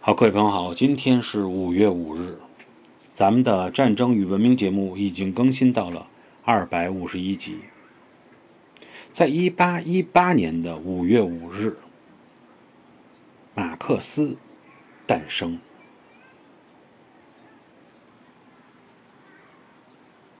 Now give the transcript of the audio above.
好各位朋友好今天是五月五日。咱们的战争与文明节目已经更新到了二百五十一集。在一八一八年的五月五日马克思诞生。